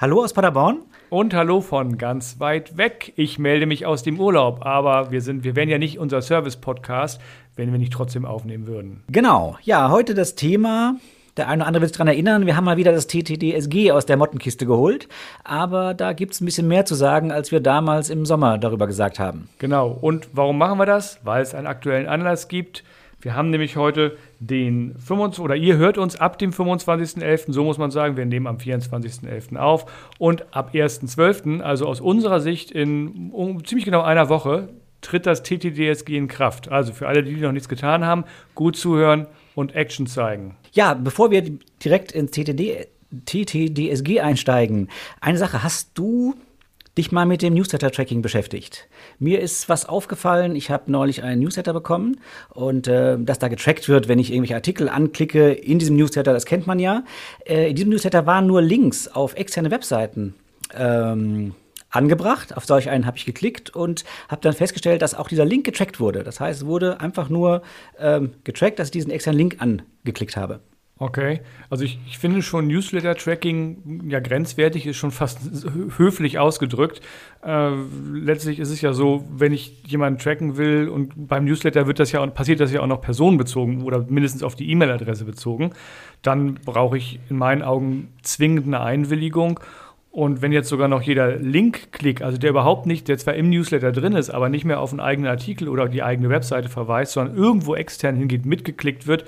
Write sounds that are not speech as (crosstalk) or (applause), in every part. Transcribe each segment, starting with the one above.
Hallo aus Paderborn. Und hallo von ganz weit weg. Ich melde mich aus dem Urlaub, aber wir sind, wir wären ja nicht unser Service-Podcast, wenn wir nicht trotzdem aufnehmen würden. Genau. Ja, heute das Thema. Der eine oder andere wird sich daran erinnern, wir haben mal wieder das TTDSG aus der Mottenkiste geholt. Aber da gibt es ein bisschen mehr zu sagen, als wir damals im Sommer darüber gesagt haben. Genau. Und warum machen wir das? Weil es einen aktuellen Anlass gibt. Wir haben nämlich heute den 25, oder ihr hört uns ab dem 25.11., so muss man sagen, wir nehmen am 24.11. auf und ab 1.12., also aus unserer Sicht in um, ziemlich genau einer Woche, tritt das TTDSG in Kraft. Also für alle, die noch nichts getan haben, gut zuhören und Action zeigen. Ja, bevor wir direkt ins TTD, TTDSG einsteigen, eine Sache, hast du dich mal mit dem Newsletter-Tracking beschäftigt. Mir ist was aufgefallen. Ich habe neulich einen Newsletter bekommen und äh, dass da getrackt wird, wenn ich irgendwelche Artikel anklicke in diesem Newsletter, das kennt man ja. Äh, in diesem Newsletter waren nur Links auf externe Webseiten. Ähm, angebracht. Auf solch einen habe ich geklickt und habe dann festgestellt, dass auch dieser Link getrackt wurde. Das heißt, es wurde einfach nur ähm, getrackt, dass ich diesen externen Link angeklickt habe. Okay, also ich, ich finde schon Newsletter-Tracking ja grenzwertig, ist schon fast höflich ausgedrückt. Äh, letztlich ist es ja so, wenn ich jemanden tracken will und beim Newsletter wird das ja passiert das ja auch noch personenbezogen oder mindestens auf die E-Mail-Adresse bezogen, dann brauche ich in meinen Augen zwingend eine Einwilligung. Und wenn jetzt sogar noch jeder Link-Klick, also der überhaupt nicht, der zwar im Newsletter drin ist, aber nicht mehr auf einen eigenen Artikel oder die eigene Webseite verweist, sondern irgendwo extern hingeht, mitgeklickt wird,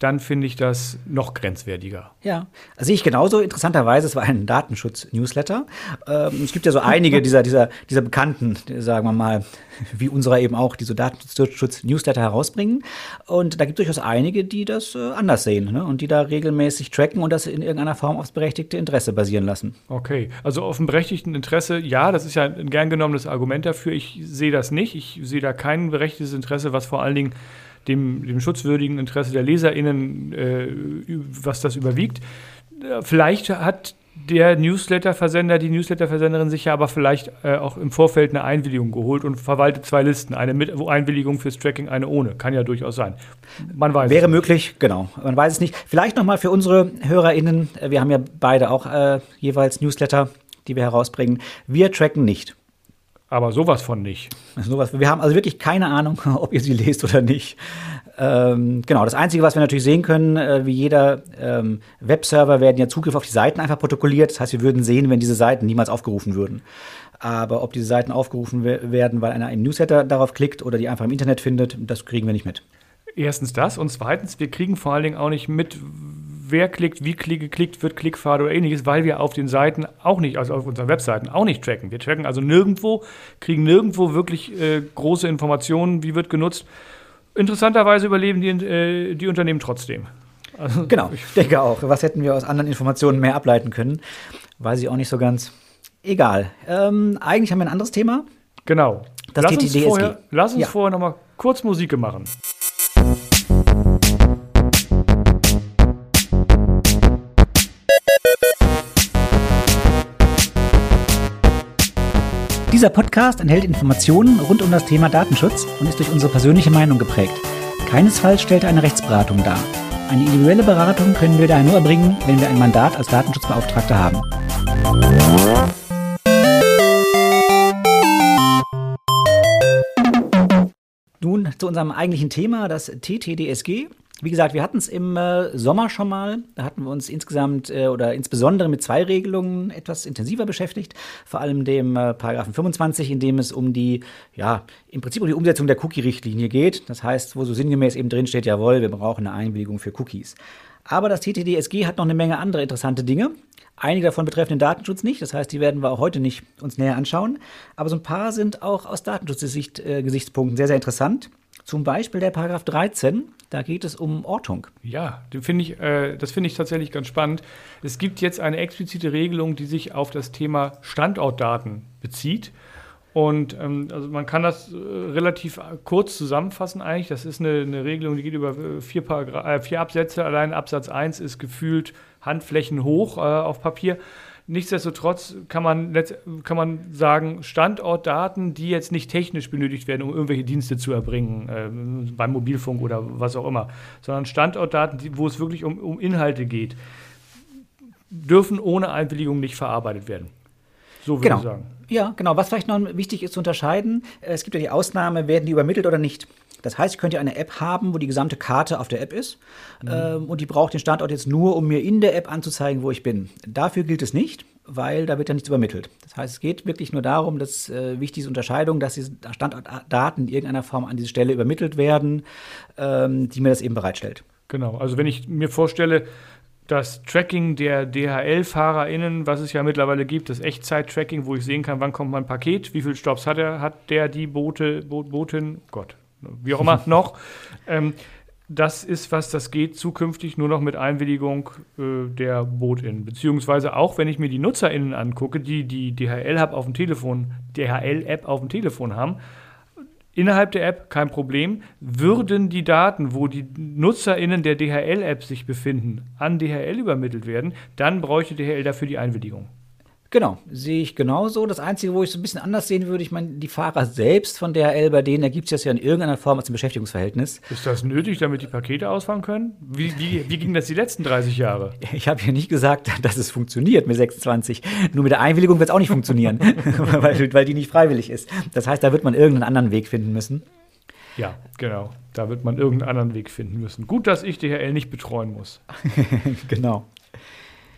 dann finde ich das noch grenzwertiger. Ja, also sehe ich genauso. Interessanterweise, es war ein Datenschutz-Newsletter. Ähm, es gibt ja so einige dieser, dieser, dieser Bekannten, sagen wir mal, wie unserer eben auch, die so Datenschutz-Newsletter herausbringen. Und da gibt es durchaus einige, die das äh, anders sehen ne? und die da regelmäßig tracken und das in irgendeiner Form aufs berechtigte Interesse basieren lassen. Okay, also auf dem berechtigten Interesse, ja, das ist ja ein gern genommenes Argument dafür. Ich sehe das nicht. Ich sehe da kein berechtigtes Interesse, was vor allen Dingen dem, dem schutzwürdigen Interesse der LeserInnen, äh, was das überwiegt. Vielleicht hat der Newsletter-Versender, die Newsletter-Versenderin sich ja aber vielleicht äh, auch im Vorfeld eine Einwilligung geholt und verwaltet zwei Listen. Eine mit Einwilligung fürs Tracking, eine ohne. Kann ja durchaus sein. Man weiß Wäre möglich, genau. Man weiß es nicht. Vielleicht nochmal für unsere HörerInnen, wir haben ja beide auch äh, jeweils Newsletter, die wir herausbringen. Wir tracken nicht. Aber sowas von nicht. Sowas, wir haben also wirklich keine Ahnung, (laughs) ob ihr sie lest oder nicht. Ähm, genau, das Einzige, was wir natürlich sehen können, äh, wie jeder ähm, Webserver werden ja Zugriff auf die Seiten einfach protokolliert. Das heißt, wir würden sehen, wenn diese Seiten niemals aufgerufen würden. Aber ob diese Seiten aufgerufen werden, weil einer einen Newsletter darauf klickt oder die einfach im Internet findet, das kriegen wir nicht mit. Erstens das und zweitens, wir kriegen vor allen Dingen auch nicht mit, wer klickt, wie geklickt wird, Klickpfade oder ähnliches, weil wir auf den Seiten auch nicht, also auf unseren Webseiten auch nicht tracken. Wir tracken also nirgendwo, kriegen nirgendwo wirklich äh, große Informationen, wie wird genutzt. Interessanterweise überleben die, äh, die Unternehmen trotzdem. Also, genau, ich denke auch. Was hätten wir aus anderen Informationen mehr ableiten können? Weiß ich auch nicht so ganz. Egal. Ähm, eigentlich haben wir ein anderes Thema. Genau. Das lass TTDSG. Uns vorher, lass uns ja. vorher noch mal kurz Musik machen. Dieser Podcast enthält Informationen rund um das Thema Datenschutz und ist durch unsere persönliche Meinung geprägt. Keinesfalls stellt er eine Rechtsberatung dar. Eine individuelle Beratung können wir daher nur erbringen, wenn wir ein Mandat als Datenschutzbeauftragter haben. Nun zu unserem eigentlichen Thema, das TTDSG. Wie gesagt, wir hatten es im äh, Sommer schon mal. Da hatten wir uns insgesamt äh, oder insbesondere mit zwei Regelungen etwas intensiver beschäftigt. Vor allem dem äh, Paragraphen 25, in dem es um die, ja, im Prinzip um die Umsetzung der Cookie-Richtlinie geht. Das heißt, wo so sinngemäß eben drin steht, jawohl, wir brauchen eine Einwilligung für Cookies. Aber das TTDSG hat noch eine Menge andere interessante Dinge. Einige davon betreffen den Datenschutz nicht, das heißt, die werden wir auch heute nicht uns näher anschauen. Aber so ein paar sind auch aus Datenschutzgesichtspunkten äh, sehr, sehr interessant. Zum Beispiel der Paragraph 13, da geht es um Ortung. Ja, find ich, äh, das finde ich tatsächlich ganz spannend. Es gibt jetzt eine explizite Regelung, die sich auf das Thema Standortdaten bezieht. Und ähm, also man kann das äh, relativ kurz zusammenfassen eigentlich. Das ist eine, eine Regelung, die geht über äh, vier, äh, vier Absätze. Allein Absatz 1 ist gefühlt Handflächen hoch äh, auf Papier. Nichtsdestotrotz kann man, kann man sagen, Standortdaten, die jetzt nicht technisch benötigt werden, um irgendwelche Dienste zu erbringen, äh, beim Mobilfunk oder was auch immer, sondern Standortdaten, die, wo es wirklich um, um Inhalte geht. dürfen ohne Einwilligung nicht verarbeitet werden. So würde genau. ich sagen. Ja, genau. Was vielleicht noch wichtig ist zu unterscheiden, äh, es gibt ja die Ausnahme, werden die übermittelt oder nicht. Das heißt, ich könnte eine App haben, wo die gesamte Karte auf der App ist mhm. ähm, und die braucht den Standort jetzt nur, um mir in der App anzuzeigen, wo ich bin. Dafür gilt es nicht, weil da wird ja nichts übermittelt. Das heißt, es geht wirklich nur darum, dass äh, wichtige Unterscheidung, dass diese Standortdaten in irgendeiner Form an diese Stelle übermittelt werden, ähm, die mir das eben bereitstellt. Genau, also wenn ich mir vorstelle, das Tracking der DHL-FahrerInnen, was es ja mittlerweile gibt, das Echtzeit-Tracking, wo ich sehen kann, wann kommt mein Paket, wie viele Stops hat er, hat der, die Bote, Botin, Gott, wie auch immer (laughs) noch. Ähm, das ist was, das geht zukünftig nur noch mit Einwilligung äh, der BootInnen. Beziehungsweise auch, wenn ich mir die NutzerInnen angucke, die die DHL-App auf dem Telefon, DHL-App auf dem Telefon haben, innerhalb der App kein Problem. Würden die Daten, wo die NutzerInnen der DHL-App sich befinden, an DHL übermittelt werden, dann bräuchte DHL dafür die Einwilligung. Genau, sehe ich genauso. Das Einzige, wo ich so ein bisschen anders sehen würde, ich meine, die Fahrer selbst von DHL, bei denen ergibt es das ja in irgendeiner Form als ein Beschäftigungsverhältnis. Ist das nötig, damit die Pakete ausfahren können? Wie, wie, wie ging das die letzten 30 Jahre? (laughs) Ich habe ja nicht gesagt, dass es funktioniert mit 26. Nur mit der Einwilligung wird es auch nicht funktionieren, (laughs) weil, weil die nicht freiwillig ist. Das heißt, da wird man irgendeinen anderen Weg finden müssen. Ja, genau. Da wird man irgendeinen anderen Weg finden müssen. Gut, dass ich DHL nicht betreuen muss. (laughs) genau.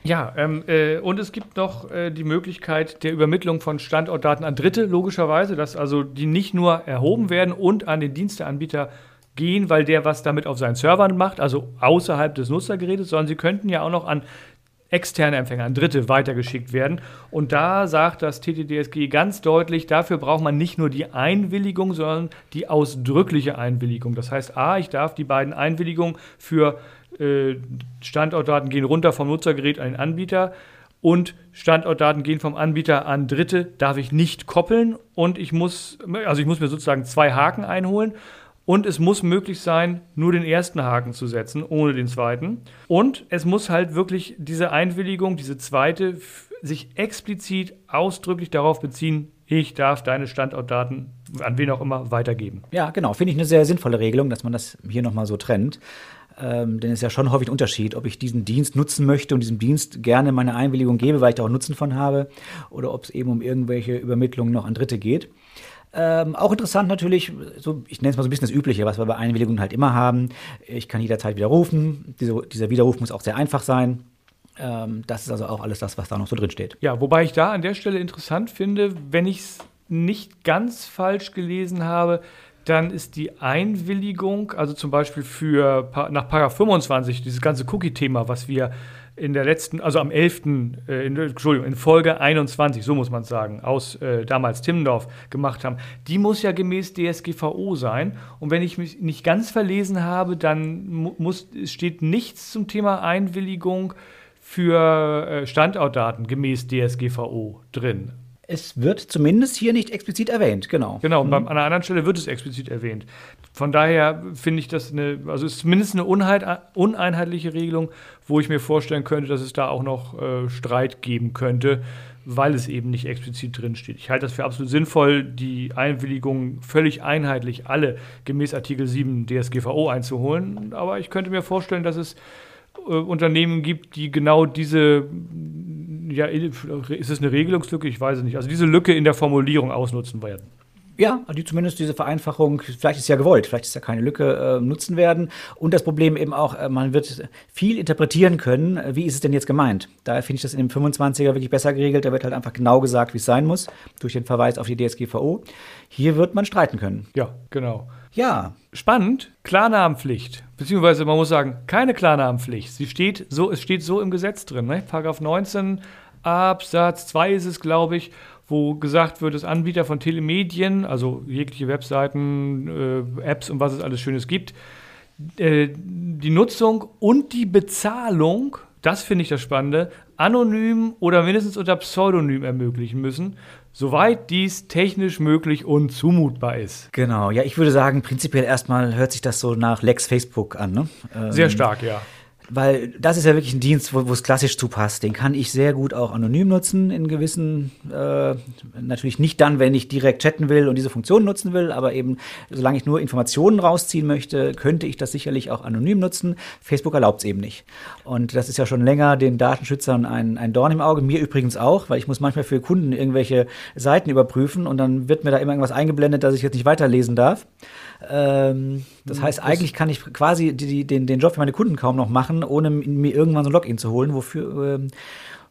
Ja, ähm, äh, und es gibt noch äh, die Möglichkeit der Übermittlung von Standortdaten an Dritte, logischerweise, dass also die nicht nur erhoben werden und an den Diensteanbieter gehen, weil der was damit auf seinen Servern macht, also außerhalb des Nutzergerätes, sondern sie könnten ja auch noch an externe Empfänger, an Dritte weitergeschickt werden. Und da sagt das TTDSG ganz deutlich, dafür braucht man nicht nur die Einwilligung, sondern die ausdrückliche Einwilligung. Das heißt, a, ich darf die beiden Einwilligungen für Standortdaten gehen runter vom Nutzergerät an den Anbieter und Standortdaten gehen vom Anbieter an Dritte, darf ich nicht koppeln und ich muss, also ich muss mir sozusagen zwei Haken einholen und es muss möglich sein, nur den ersten Haken zu setzen, ohne den zweiten. Und es muss halt wirklich diese Einwilligung, diese zweite, sich explizit ausdrücklich darauf beziehen, ich darf deine Standortdaten an wen auch immer weitergeben. Ja, genau. Finde ich eine sehr sinnvolle Regelung, dass man das hier nochmal so trennt. Ähm, denn es ist ja schon häufig ein Unterschied, ob ich diesen Dienst nutzen möchte und diesem Dienst gerne meine Einwilligung gebe, weil ich da auch Nutzen von habe, oder ob es eben um irgendwelche Übermittlungen noch an Dritte geht. Ähm, auch interessant natürlich, so, ich nenne es mal so ein bisschen das Übliche, was wir bei Einwilligungen halt immer haben. Ich kann jederzeit widerrufen. Diese, dieser Widerruf muss auch sehr einfach sein. Ähm, das ist also auch alles das, was da noch so drin steht. Ja, wobei ich da an der Stelle interessant finde, wenn ich es nicht ganz falsch gelesen habe, dann ist die Einwilligung, also zum Beispiel für nach Paragraph 25, dieses ganze Cookie-Thema, was wir in der letzten, also am 11., äh, in, Entschuldigung, in Folge 21, so muss man sagen, aus äh, damals Timmendorf gemacht haben, die muss ja gemäß DSGVO sein. Und wenn ich mich nicht ganz verlesen habe, dann muss, steht nichts zum Thema Einwilligung für äh, Standortdaten gemäß DSGVO drin. Es wird zumindest hier nicht explizit erwähnt, genau. Genau, mhm. an einer anderen Stelle wird es explizit erwähnt. Von daher finde ich das eine, also ist zumindest eine uneinheitliche Regelung, wo ich mir vorstellen könnte, dass es da auch noch äh, Streit geben könnte, weil es eben nicht explizit drinsteht. Ich halte das für absolut sinnvoll, die Einwilligung völlig einheitlich alle gemäß Artikel 7 DSGVO einzuholen. Aber ich könnte mir vorstellen, dass es äh, Unternehmen gibt, die genau diese ja, ist es eine Regelungslücke? Ich weiß es nicht. Also diese Lücke in der Formulierung ausnutzen werden. Ja, die zumindest diese Vereinfachung, vielleicht ist es ja gewollt, vielleicht ist ja keine Lücke, äh, nutzen werden. Und das Problem eben auch, äh, man wird viel interpretieren können, äh, wie ist es denn jetzt gemeint. Daher finde ich das in dem 25er wirklich besser geregelt. Da wird halt einfach genau gesagt, wie es sein muss, durch den Verweis auf die DSGVO. Hier wird man streiten können. Ja, genau. Ja. Spannend, Klarnamenpflicht. Beziehungsweise man muss sagen, keine Klarnamenpflicht. Sie steht so, es steht so im Gesetz drin. Ne? Paragraph 19 Absatz 2 ist es, glaube ich, wo gesagt wird, dass Anbieter von Telemedien, also jegliche Webseiten, äh, Apps und was es alles Schönes gibt, äh, die Nutzung und die Bezahlung, das finde ich das Spannende, anonym oder mindestens unter Pseudonym ermöglichen müssen, soweit dies technisch möglich und zumutbar ist. Genau, ja, ich würde sagen, prinzipiell erstmal hört sich das so nach Lex Facebook an. Ne? Ähm, Sehr stark, ja. Weil das ist ja wirklich ein Dienst, wo es klassisch zu passt. Den kann ich sehr gut auch anonym nutzen in gewissen, äh, natürlich nicht dann, wenn ich direkt chatten will und diese Funktion nutzen will, aber eben, solange ich nur Informationen rausziehen möchte, könnte ich das sicherlich auch anonym nutzen. Facebook erlaubt es eben nicht. Und das ist ja schon länger den Datenschützern ein, ein Dorn im Auge, mir übrigens auch, weil ich muss manchmal für Kunden irgendwelche Seiten überprüfen und dann wird mir da immer irgendwas eingeblendet, dass ich jetzt nicht weiterlesen darf. Ähm, das heißt, Das- eigentlich kann ich quasi die, die, den, den Job für meine Kunden kaum noch machen, ohne mir irgendwann so ein Login zu holen, wofür, ähm,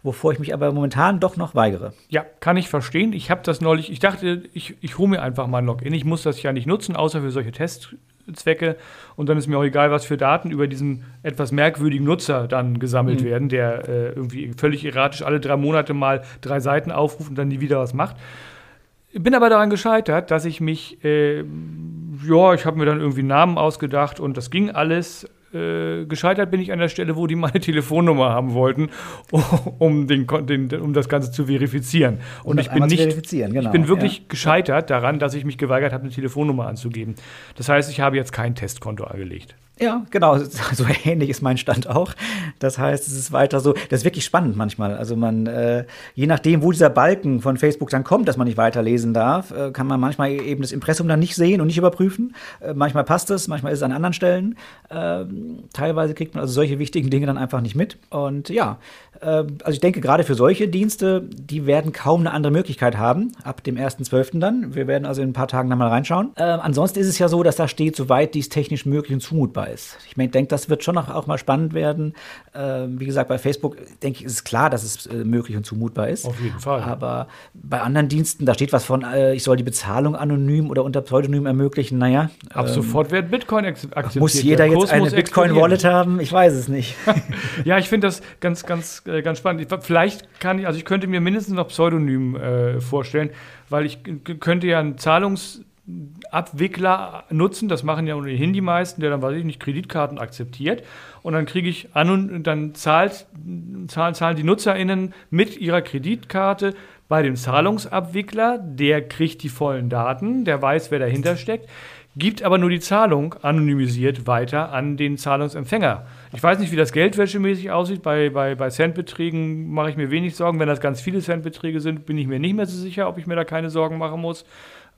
wovor ich mich aber momentan doch noch weigere. Ja, kann ich verstehen. Ich habe das neulich, ich dachte, ich, ich hole mir einfach mal ein Login. Ich muss das ja nicht nutzen, außer für solche Testzwecke. Und dann ist mir auch egal, was für Daten über diesen etwas merkwürdigen Nutzer dann gesammelt werden, der äh, irgendwie völlig erratisch alle drei Monate mal drei Seiten aufruft und dann nie wieder was macht. Bin aber daran gescheitert, dass ich mich, äh, ja, ich habe mir dann irgendwie einen Namen ausgedacht und das ging alles. Äh, gescheitert bin ich an der Stelle, wo die meine (laughs) Telefonnummer haben wollten, (laughs) um, den, den, um das Ganze zu verifizieren. Und, Um ich bin nicht, genau, ich bin wirklich ja. gescheitert daran, dass ich mich geweigert habe, eine Telefonnummer anzugeben. Das heißt, ich habe jetzt kein Testkonto angelegt. Ja, genau, (laughs) so ähnlich ist mein Stand auch. Das heißt, es ist weiter so, das ist wirklich spannend manchmal. Also man, äh, je nachdem, wo dieser Balken von Facebook dann kommt, dass man nicht weiterlesen darf, äh, kann man manchmal eben das Impressum dann nicht sehen und nicht überprüfen. Äh, manchmal passt es, manchmal ist es an anderen Stellen. Ähm, teilweise kriegt man also solche wichtigen Dinge dann einfach nicht mit. Und ja, äh, also ich denke, gerade für solche Dienste, die werden kaum eine andere Möglichkeit haben, ab dem 1.12. dann. Wir werden also in ein paar Tagen dann mal reinschauen. Äh, ansonsten ist es ja so, dass da steht, soweit dies technisch möglich und zumutbar ist. Ich mein, denke, das wird schon noch auch mal spannend werden. Äh, wie gesagt, bei Facebook, denke ich, ist es klar, dass es äh, möglich und zumutbar ist. Auf jeden Fall. Aber bei anderen Diensten, da steht was von, äh, ich soll die Bezahlung anonym oder unter Pseudonym ermöglichen. Naja, Ab sofort wird Bitcoin akzeptiert. Ähm, muss Der jeder jetzt eine. Bitcoin-Wallet haben? Ich weiß es nicht. (laughs) Ja, ich finde das ganz, ganz, äh, ganz spannend. Ich, vielleicht kann ich, also ich könnte mir mindestens noch Pseudonym äh, vorstellen, weil ich könnte ja einen Zahlungsabwickler nutzen, das machen ja ohnehin die meisten, der dann, weiß ich nicht, Kreditkarten akzeptiert. Und dann kriege ich an und dann zahlt, zahlen, zahlen die NutzerInnen mit ihrer Kreditkarte bei dem Zahlungsabwickler, der kriegt die vollen Daten, der weiß, wer dahinter steckt, gibt aber nur die Zahlung anonymisiert weiter an den Zahlungsempfänger. Ich weiß nicht, wie das geldwäschemäßig aussieht. Bei, bei, bei Centbeträgen mache ich mir wenig Sorgen. Wenn das ganz viele Centbeträge sind, bin ich mir nicht mehr so sicher, ob ich mir da keine Sorgen machen muss.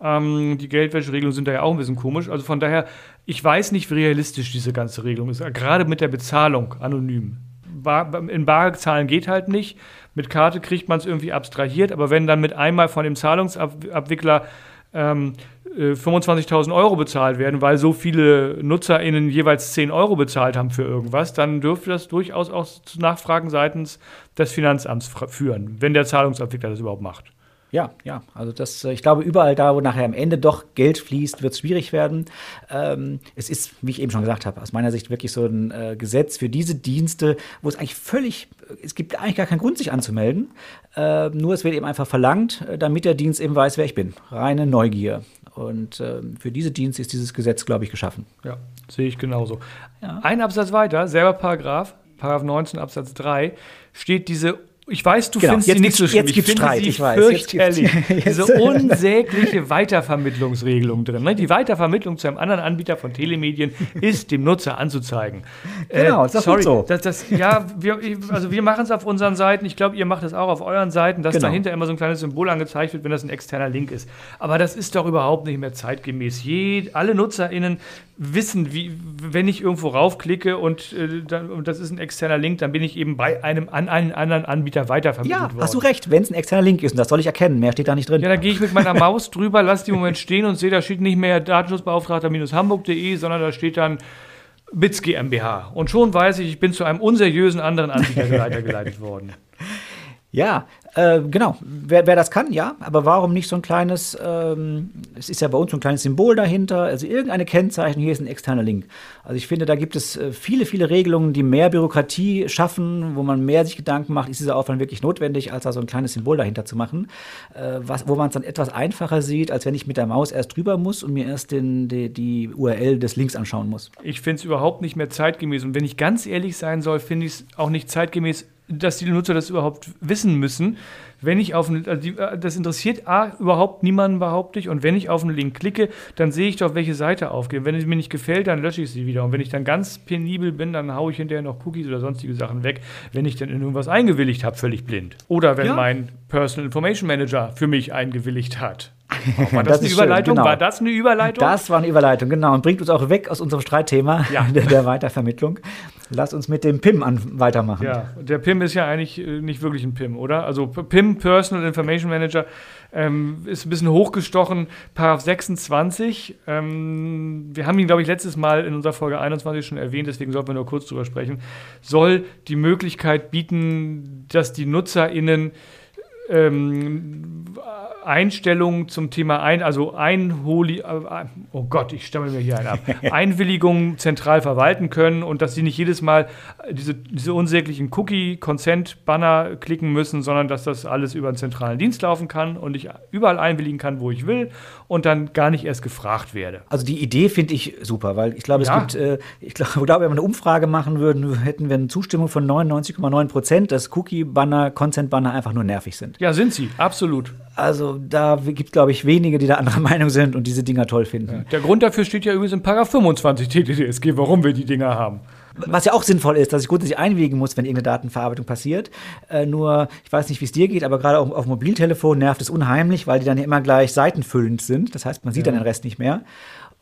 Ähm, die Geldwäscheregelungen sind da ja auch ein bisschen komisch. Also von daher, ich weiß nicht, wie realistisch diese ganze Regelung ist. Gerade mit der Bezahlung anonym. Bar, in Bar geht halt nicht. Mit Karte kriegt man es irgendwie abstrahiert, aber wenn dann mit einmal von dem Zahlungsabwickler ähm, äh, 25.000 Euro bezahlt werden, weil so viele NutzerInnen jeweils 10 Euro bezahlt haben für irgendwas, dann dürfte das durchaus auch zu Nachfragen seitens des Finanzamts führen, wenn der Zahlungsabwickler das überhaupt macht. Ja, ja, also das, äh, ich glaube, überall da, wo nachher am Ende doch Geld fließt, wird es schwierig werden. Ähm, es ist, wie ich eben schon gesagt habe, aus meiner Sicht wirklich so ein äh, Gesetz für diese Dienste, wo es eigentlich völlig, es gibt eigentlich gar keinen Grund, sich anzumelden. Äh, nur es wird eben einfach verlangt, äh, damit der Dienst eben weiß, wer ich bin. Reine Neugier. Und ähm, für diese Dienste ist dieses Gesetz, glaube ich, geschaffen. Ja, sehe ich genauso. Ja. Ein Absatz weiter, selber Paragraph, Paragraph 19 Absatz 3, steht diese ich weiß, du Genau, findest jetzt sie nicht so schlimm. jetzt finde Streit, sie ich weiß, fürchterlich. (laughs) Diese (laughs) unsägliche Weitervermittlungsregelung drin. ne? Die Weitervermittlung zu einem anderen Anbieter von Telemedien (laughs) ist dem Nutzer anzuzeigen. Genau, ist doch sorry, so. Das, das, ja, wir, also wir machen es auf unseren Seiten. Ich glaube, ihr macht es auch auf euren Seiten, dass Genau. dahinter immer so ein kleines Symbol angezeigt wird, wenn das ein externer Link ist. Aber das ist doch überhaupt nicht mehr zeitgemäß. Je, alle NutzerInnen wissen, wie, wenn ich irgendwo raufklicke und, äh, das ist ein externer Link, dann bin ich eben bei einem an einen anderen Anbieter weitervermittelt Ja, worden. hast du recht, wenn es ein externer Link ist, und das soll ich erkennen, mehr steht da nicht drin. Ja, dann gehe ich mit meiner Maus drüber, lasse die im Moment stehen und sehe, da steht nicht mehr Datenschutzbeauftragter-hamburg.de, sondern da steht dann BITS GmbH. Und schon weiß ich, ich bin zu einem unseriösen anderen Anbieter (laughs) weitergeleitet worden. Ja, äh, genau. Wer, wer das kann, ja. Aber warum nicht so ein kleines, ähm, es ist ja bei uns so ein kleines Symbol dahinter, also irgendeine Kennzeichen, hier ist ein externer Link. Also ich finde, da gibt es äh, viele, viele Regelungen, die mehr Bürokratie schaffen, wo man mehr sich Gedanken macht, ist dieser Aufwand wirklich notwendig, als da so ein kleines Symbol dahinter zu machen, äh, was, wo man es dann etwas einfacher sieht, als wenn ich mit der Maus erst drüber muss und mir erst den, die, die URL des Links anschauen muss. Ich finde es überhaupt nicht mehr zeitgemäß. Und wenn ich ganz ehrlich sein soll, finde ich es auch nicht zeitgemäß, dass die Nutzer das überhaupt wissen müssen, wenn ich auf einen, also äh, das interessiert A, überhaupt niemanden, behaupte ich. Und wenn ich auf einen Link klicke, dann sehe ich doch, welche Seite aufgeht. Wenn es mir nicht gefällt, dann lösche ich sie wieder. Und wenn ich dann ganz penibel bin, dann haue ich hinterher noch Cookies oder sonstige Sachen weg, wenn ich dann in irgendwas eingewilligt habe, völlig blind. Oder wenn ja. mein Personal Information Manager für mich eingewilligt hat. War (laughs) das, das eine Überleitung? Genau. War das eine Überleitung? Das war eine Überleitung, genau. Und bringt uns auch weg aus unserem Streitthema ja. (laughs) der, der, Weitervermittlung. Lass uns mit dem PIM an, weitermachen. Ja, der PIM ist ja eigentlich äh, nicht wirklich ein PIM, oder? Also PIM, Personal Information Manager, ähm, ist ein bisschen hochgestochen. Paragraph 26. Ähm, wir haben ihn, glaube ich, letztes Mal in unserer Folge 21 schon erwähnt, deswegen sollten wir nur kurz drüber sprechen. Soll die Möglichkeit bieten, dass die NutzerInnen ähm, Einstellungen zum Thema ein, also Einholi, äh, oh Gott, ich stamme mir hier einen ab, (laughs) Einwilligungen zentral verwalten können und dass sie nicht jedes Mal diese, diese unsäglichen Cookie-Consent-Banner klicken müssen, sondern dass das alles über einen zentralen Dienst laufen kann und ich überall einwilligen kann, wo ich will und dann gar nicht erst gefragt werde. Also die Idee finde ich super, weil ich glaube, es ja. gibt, äh, (laughs) ich glaube, wenn wir eine Umfrage machen würden, hätten wir eine Zustimmung von 99,9 Prozent, dass Cookie-Banner, Consent-Banner einfach nur nervig sind. Ja, sind sie, absolut. Also da gibt es, glaube ich, wenige, die da anderer (laughs) Meinung sind und diese Dinger toll finden. Ja. Der Grund dafür steht ja übrigens in Paragraph 25 TTDSG, warum wir die Dinger haben. Was ja auch sinnvoll ist, dass ich grundsätzlich einwilligen muss, wenn irgendeine Datenverarbeitung passiert. Äh, nur, ich weiß nicht, wie es dir geht, aber gerade auf, auf Mobiltelefon nervt es unheimlich, weil die dann ja immer gleich seitenfüllend sind. Das heißt, man sieht ja. dann den Rest nicht mehr.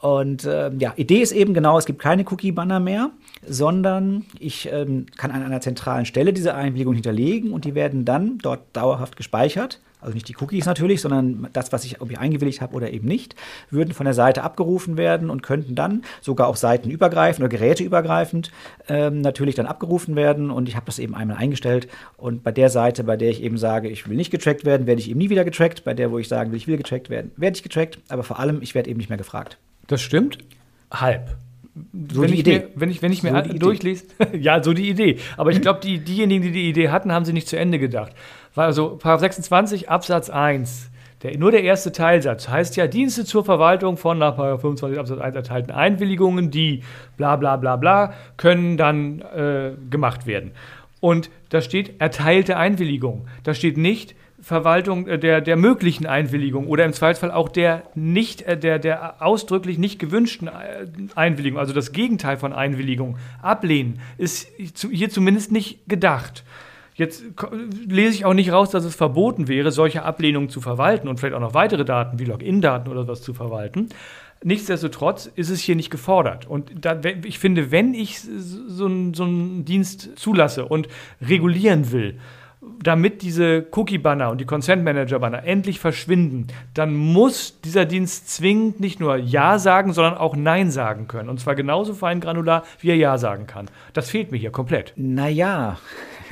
Und äh, ja, Idee ist eben genau, es gibt keine Cookie-Banner mehr, sondern ich ähm, kann an einer zentralen Stelle diese Einwilligung hinterlegen und die werden dann dort dauerhaft gespeichert. Also nicht die Cookies natürlich, sondern das, was ich, ich eingewilligt habe oder eben nicht, würden von der Seite abgerufen werden und könnten dann sogar auch seitenübergreifend oder geräteübergreifend ähm, natürlich dann abgerufen werden. Und ich habe das eben einmal eingestellt. Und bei der Seite, bei der ich eben sage, ich will nicht getrackt werden, werde ich eben nie wieder getrackt. Bei der, wo ich sagen will, ich will getrackt werden, werde ich getrackt. Aber vor allem, ich werde eben nicht mehr gefragt. Das stimmt. Halb. So wenn, ich Idee. Mir, wenn ich, wenn ich mir so durchlese, (laughs) ja, so die Idee. Aber ich glaube, die, diejenigen, die die Idee hatten, haben sie nicht zu Ende gedacht. Weil also Paragraph 26 Absatz 1, der, nur der erste Teilsatz heißt ja Dienste zur Verwaltung von nach 25 Absatz 1 erteilten Einwilligungen, die bla bla bla bla, können dann äh, gemacht werden. Und da steht erteilte Einwilligung. Da steht nicht, Verwaltung äh, der, der möglichen Einwilligung oder im Zweifelsfall auch der nicht, äh, der, der ausdrücklich nicht gewünschten äh, Einwilligung, also das Gegenteil von Einwilligung, ablehnen, ist hier zumindest nicht gedacht. Jetzt lese ich auch nicht raus, dass es verboten wäre, solche Ablehnungen zu verwalten und vielleicht auch noch weitere Daten wie Login-Daten oder was zu verwalten. Nichtsdestotrotz ist es hier nicht gefordert. Und da, ich finde, wenn ich so, so einen Dienst zulasse und regulieren will, damit diese Cookie-Banner und die Consent-Manager-Banner endlich verschwinden, dann muss dieser Dienst zwingend nicht nur Ja sagen, sondern auch Nein sagen können. Und zwar genauso fein granular, wie er Ja sagen kann. Das fehlt mir hier komplett. Naja,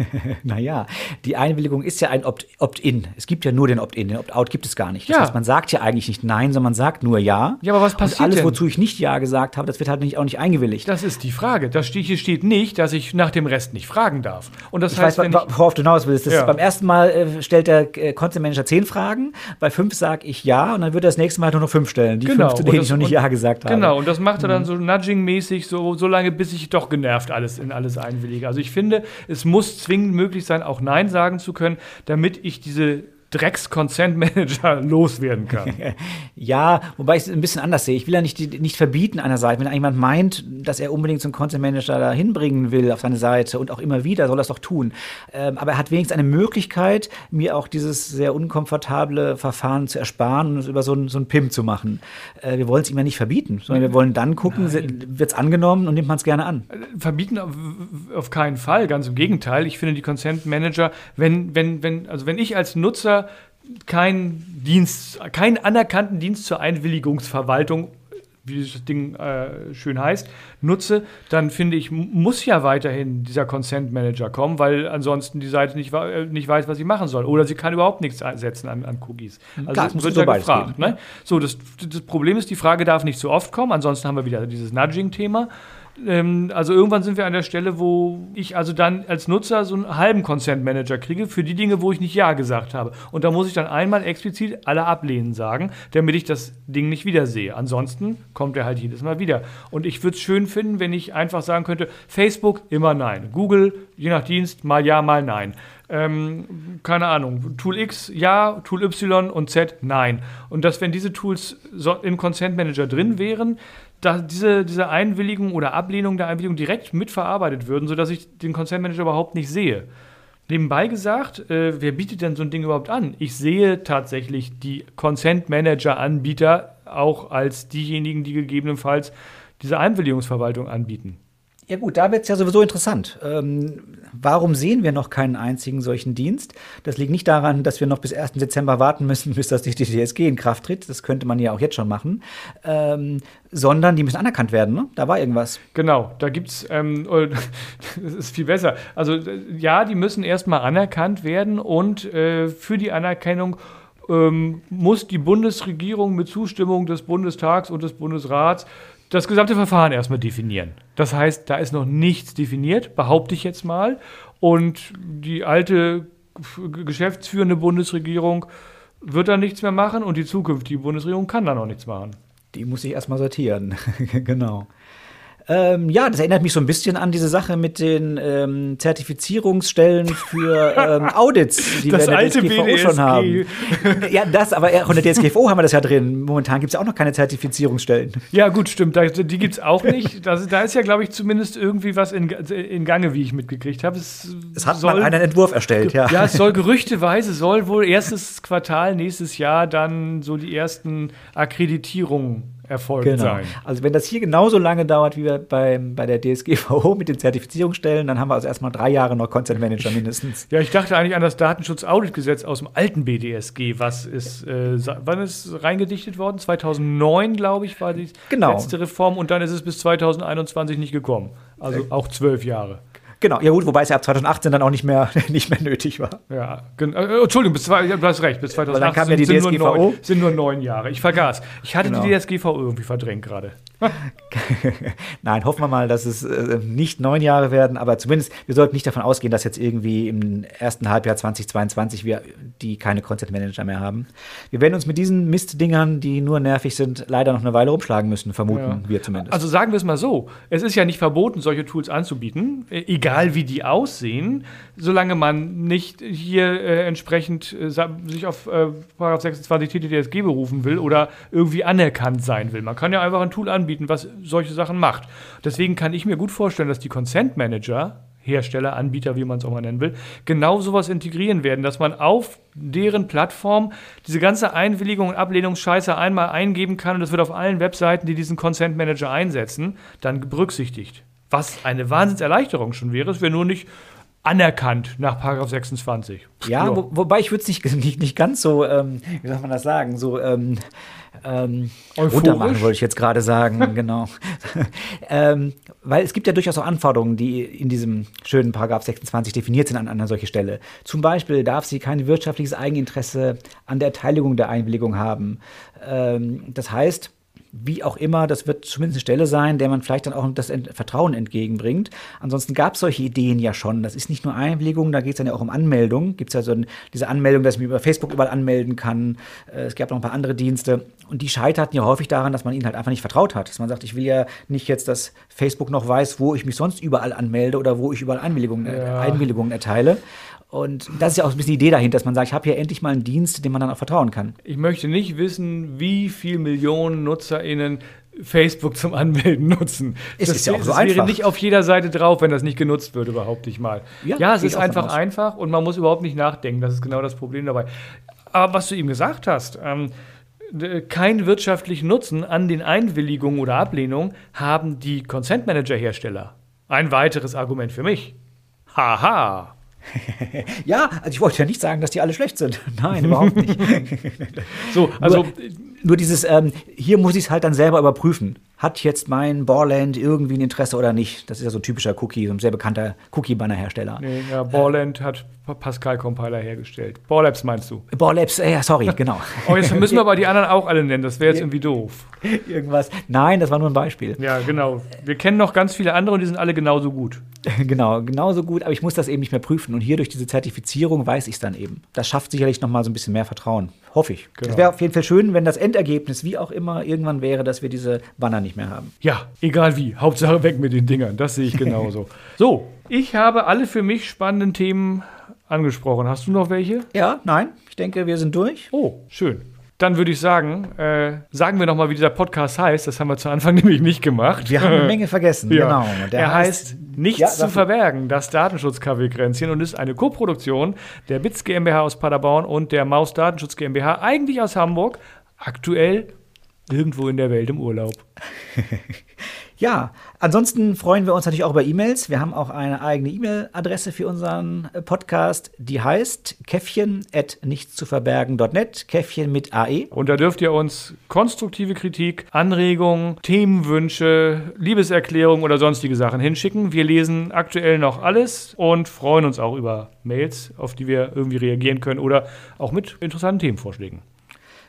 (laughs) naja, die Einwilligung ist ja ein Opt-in. es gibt ja nur den Opt-in, den Opt-out gibt es gar nicht. Das ja. heißt, man sagt ja eigentlich nicht Nein, sondern man sagt nur Ja. Ja, aber was passiert Und alles, denn? wozu ich nicht Ja gesagt habe, das wird halt nicht, auch nicht eingewilligt. Das ist die Frage. Das steht, hier steht nicht, dass ich nach dem Rest nicht fragen darf. Und das ich heißt, weiß, worauf du hinaus willst. Ja. Beim ersten Mal äh, stellt der äh, Content Manager zehn Fragen, bei fünf sage ich Ja und dann wird er das nächste Mal nur noch fünf stellen. Die genau. fünf, zu denen ich noch nicht Ja gesagt habe. Genau, und das macht er dann mhm. so nudging-mäßig, so, so lange, bis ich doch genervt alles in alles einwillige. Also ich finde, es muss zwingend möglich sein, auch Nein sagen zu können, damit ich diese Drecks-Consent-Manager (laughs) loswerden kann. (laughs) ja, wobei ich es ein bisschen anders sehe. Ich will ja nicht, nicht verbieten einerseits. Wenn jemand meint, dass er unbedingt so einen Consent-Manager da hinbringen will auf seine Seite und auch immer wieder, soll er es doch tun. Ähm, aber er hat wenigstens eine Möglichkeit, mir auch dieses sehr unkomfortable Verfahren zu ersparen und es über so einen, so PIM zu machen. Äh, wir wollen es ihm ja nicht verbieten, sondern wir wollen dann gucken, wird es angenommen und nimmt man es gerne an. Äh, verbieten auf, auf keinen Fall, ganz im Gegenteil. Ich finde die Consent-Manager, wenn, wenn, wenn, also wenn ich als Nutzer keinen Dienst, keinen anerkannten Dienst zur Einwilligungsverwaltung wie das Ding äh, schön heißt, nutze, dann finde ich, muss ja weiterhin dieser Consent Manager kommen, weil ansonsten die Seite nicht, äh, nicht weiß, was sie machen soll. Oder sie kann überhaupt nichts setzen an, an Cookies. Also Klar, das wird so ja gefragt. Ne? So, das, das Problem ist, die Frage darf nicht zu oft kommen, ansonsten haben wir wieder dieses Nudging-Thema ähm, also irgendwann sind wir an der Stelle, wo ich also dann als Nutzer so einen halben Consent Manager kriege für die Dinge, wo ich nicht Ja gesagt habe. Und da muss ich dann einmal explizit alle ablehnen sagen, damit ich das Ding nicht wiedersehe. Ansonsten kommt er halt jedes Mal wieder. Und ich würde es schön finden, wenn ich einfach sagen könnte, Facebook immer nein. Google, je nach Dienst, mal ja, mal nein. Ähm, keine Ahnung, Tool X ja, Tool Y und Z nein. Und dass, wenn diese Tools so im Consent Manager drin wären, da diese, diese Einwilligung oder Ablehnung der Einwilligung direkt mitverarbeitet würden, sodass ich den Consent Manager überhaupt nicht sehe. Nebenbei gesagt, äh, wer bietet denn so ein Ding überhaupt an? Ich sehe tatsächlich die Consent Manager Anbieter auch als diejenigen, die gegebenenfalls diese Einwilligungsverwaltung anbieten. Ja gut, da wird es ja sowieso interessant. Ähm, warum sehen wir noch keinen einzigen solchen Dienst? Das liegt nicht daran, dass wir noch bis 1. Dezember warten müssen, (laughs) bis das die DSG in Kraft tritt. Das könnte man ja auch jetzt schon machen. Ähm, sondern die müssen anerkannt werden. Ne? Da war irgendwas. Genau, da gibt es, ähm, (laughs) das ist viel besser. Also äh, ja, die müssen erstmal anerkannt werden und äh, für die Anerkennung ähm, muss die Bundesregierung mit Zustimmung des Bundestags und des Bundesrats das gesamte Verfahren erstmal definieren. Das heißt, da ist noch nichts definiert, behaupte ich jetzt mal. Und die alte geschäftsführende Bundesregierung wird da nichts mehr machen und die zukünftige Bundesregierung kann da noch nichts machen. Die muss ich erstmal sortieren. (laughs) genau. Ähm, ja, das erinnert mich so ein bisschen an diese Sache mit den ähm, Zertifizierungsstellen für ähm, (laughs) Audits, die das wir in der DSGVO BDSG. schon haben. ja, das, aber auch in der DSGVO haben wir das ja drin. Momentan gibt es ja auch noch keine Zertifizierungsstellen. Ja, gut, stimmt. Da, die gibt es auch nicht. Das, da ist ja, glaube ich, zumindest irgendwie was in, in Gange, wie ich mitgekriegt habe. Es, es hat soll, mal einen Entwurf erstellt, ja. Ja, es soll gerüchteweise, soll wohl erstes Quartal nächstes Jahr dann so die ersten Akkreditierungen erfolgt genau. sein. Also wenn das hier genauso lange dauert wie beim, bei der DSGVO mit den Zertifizierungsstellen, dann haben wir also erstmal drei Jahre noch Content Manager mindestens. ja, ich dachte eigentlich an das Datenschutz-Audit-Gesetz aus dem alten BDSG, was ist, äh, wann ist reingedichtet worden? 2009, glaube ich, war die genau. letzte Reform und dann ist es bis 2021 nicht gekommen. Also auch zwölf Jahre. Genau, ja gut, wobei es ja ab 2018 dann auch nicht mehr, (laughs) nicht mehr nötig war. Ja, äh, Entschuldigung, bis zwei, du hast recht, bis 2018 dann kam ja die sind, DSGVO. Nur neun, sind nur neun Jahre. Ich vergaß. Ich hatte genau. die DSGVO irgendwie verdrängt gerade. (laughs) Nein, hoffen wir mal, dass es äh, nicht neun Jahre werden, aber zumindest, wir sollten nicht davon ausgehen, dass jetzt irgendwie im ersten Halbjahr 2022 wir die keine Content Manager mehr haben. Wir werden uns mit diesen Mistdingern, die nur nervig sind, leider noch eine Weile rumschlagen müssen, vermuten ja. wir zumindest. Also sagen wir es mal so: Es ist ja nicht verboten, solche Tools anzubieten, e-, egal wie die aussehen, solange man nicht hier äh, entsprechend äh, sich auf äh, 26 TTDSG berufen will oder irgendwie anerkannt sein will. Man kann ja einfach ein Tool anbieten anbieten, was solche Sachen macht. Deswegen kann ich mir gut vorstellen, dass die Consent Manager, Hersteller, Anbieter, wie man es auch mal nennen will, genau sowas integrieren werden, dass man auf deren Plattform diese ganze Einwilligung und Ablehnungsscheiße einmal eingeben kann und das wird auf allen Webseiten, die diesen Consent Manager einsetzen, dann berücksichtigt. Was eine Wahnsinnserleichterung schon wäre, es wäre nur nicht anerkannt nach Paragraph 26. Ja, ja. Wo, wobei ich würde es nicht, (laughs) nicht, nicht ganz so, ähm, wie soll man das sagen, so ähm, ähm, runtermachen, wollte ich jetzt gerade sagen, (laughs) genau. (laughs) ähm, weil es gibt ja durchaus auch Anforderungen, die in diesem schönen Paragraph 26 definiert sind an einer solchen Stelle. Zum Beispiel darf sie kein wirtschaftliches Eigeninteresse an der Erteilung der Einwilligung haben. Ähm, das heißt, wie auch immer, das wird zumindest eine Stelle sein, der man vielleicht dann auch das Vertrauen entgegenbringt. Ansonsten gab es solche Ideen ja schon. Das ist nicht nur Einwilligung, da geht es dann ja auch um Anmeldung. Gibt es ja so ein, diese Anmeldung, dass ich mich über Facebook überall anmelden kann. Äh, es gab noch ein paar andere Dienste. Und die scheiterten ja häufig daran, dass man ihnen halt einfach nicht vertraut hat. Dass man sagt, ich will ja nicht jetzt, dass Facebook noch weiß, wo ich mich sonst überall anmelde oder wo ich überall Einwilligungen, äh, ja. Einwilligungen erteile. Und das ist ja auch ein bisschen die Idee dahinter, dass man sagt, ich habe hier endlich mal einen Dienst, dem man dann auch vertrauen kann. Ich möchte nicht wissen, wie viele Millionen NutzerInnen Facebook zum Anmelden nutzen. Es das ist ja auch so das einfach. wäre nicht auf jeder Seite drauf, wenn das nicht genutzt würde, behaupte ich mal. Ja, ja es ist einfach einfach und man muss überhaupt nicht nachdenken. Das ist genau das Problem dabei. Aber was du ihm gesagt hast, ähm, keinen wirtschaftlichen Nutzen an den Einwilligungen oder Ablehnungen haben die Consent Manager Hersteller. Ein weiteres Argument für mich. Haha. (laughs) ja, also ich wollte ja nicht sagen, dass die alle schlecht sind. (laughs) Nein, überhaupt nicht. (laughs) so, also Nur dieses, ähm, hier muss ich es halt dann selber überprüfen. Hat jetzt mein Borland irgendwie ein Interesse oder nicht? Das ist ja so ein typischer Cookie, so ein sehr bekannter Cookie-Banner-Hersteller. Nee, ja, Borland hat Pascal Compiler hergestellt. Borlabs meinst du? Borlabs, äh, ja, sorry, genau. (laughs) Oh, jetzt müssen wir aber die anderen auch alle nennen. Das wäre jetzt irgendwie doof. (laughs) Irgendwas. Nein, das war nur ein Beispiel. Ja, genau. Wir kennen noch ganz viele andere und die sind alle genauso gut. (laughs) genau, genauso gut, aber ich muss das eben nicht mehr prüfen. Und hier durch diese Zertifizierung weiß ich es dann eben. Das schafft sicherlich noch mal so ein bisschen mehr Vertrauen. Hoffe ich. Es Genau. wäre auf jeden Fall schön, wenn das Endergebnis, wie auch immer, irgendwann wäre, dass wir diese Banner nicht mehr haben. Ja, egal wie. Hauptsache weg mit den Dingern. Das sehe ich genauso. (laughs) so, ich habe alle für mich spannenden Themen angesprochen. Hast du noch welche? Ja, nein, ich denke, wir sind durch. Oh, schön. Dann würde ich sagen, äh, sagen wir noch mal, wie dieser Podcast heißt. Das haben wir zu Anfang (laughs) nämlich nicht gemacht. Wir haben eine (laughs) Menge vergessen. Ja. Genau. Der er heißt Nichts Ja, zu verbergen, das Datenschutzkaffeekränzchen und ist eine Koproduktion der BITS GmbH aus Paderborn und der Maus Datenschutz GmbH, eigentlich aus Hamburg, aktuell irgendwo in der Welt im Urlaub. (laughs) Ja, ansonsten freuen wir uns natürlich auch über E-Mails. Wir haben auch eine eigene E-Mail-Adresse für unseren äh, Podcast, die heißt käffchen.nichtszuverbergen.net, Käffchen mit. AE. Und da dürft ihr uns konstruktive Kritik, Anregungen, Themenwünsche, Liebeserklärungen oder sonstige Sachen hinschicken. Wir lesen aktuell noch alles und freuen uns auch über Mails, auf die wir irgendwie reagieren können oder auch mit interessanten Themenvorschlägen.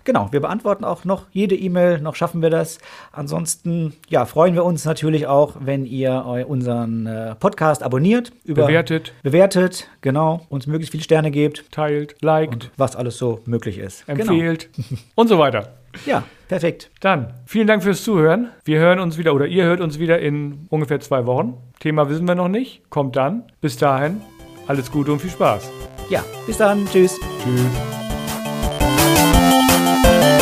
Genau, wir beantworten auch noch jede E-Mail, noch schaffen wir das. Ansonsten, ja, freuen wir uns natürlich auch, wenn ihr unseren äh, Podcast abonniert, über Bewertet, bewertet, genau, uns möglichst viele Sterne gebt teilt, liked, und was alles so möglich ist. empfehlt (laughs) und so weiter. Genau. Ja, perfekt. Dann vielen Dank fürs Zuhören. Wir hören uns wieder oder ihr hört uns wieder in ungefähr zwei Wochen. Thema wissen wir noch nicht. Kommt dann. Bis dahin, alles Gute und viel Spaß. Ja, bis dann, tschüss. Tschüss. Thank you.